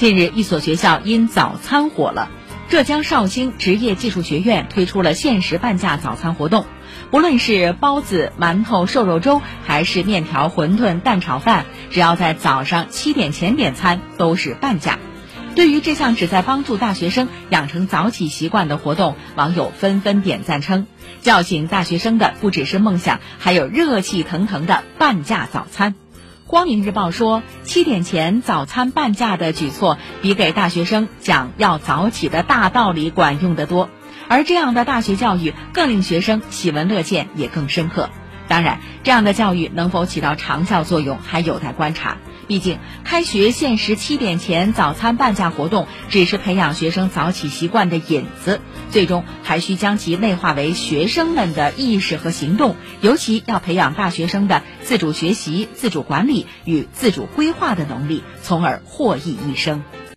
近日，一所学校因早餐火了。浙江绍兴职业技术学院推出了限时半价早餐活动，不论是包子、馒头、瘦肉粥，还是面条、馄饨、蛋炒饭，只要在早上七点前点餐，都是半价。对于这项旨在帮助大学生养成早起习惯的活动，网友纷纷点赞称，叫醒大学生的不只是梦想，还有热气腾腾的半价早餐。光明日报说，七点前早餐半价的举措，比给大学生讲要早起的大道理管用得多。而这样的大学教育，更令学生喜闻乐见，也更深刻。当然，这样的教育能否起到长效作用，还有待观察。毕竟，开学限时七点前早餐半价活动只是培养学生早起习惯的引子，最终还需将其内化为学生们的意识和行动。尤其要培养大学生的自主学习、自主管理与自主规划的能力，从而获益一生。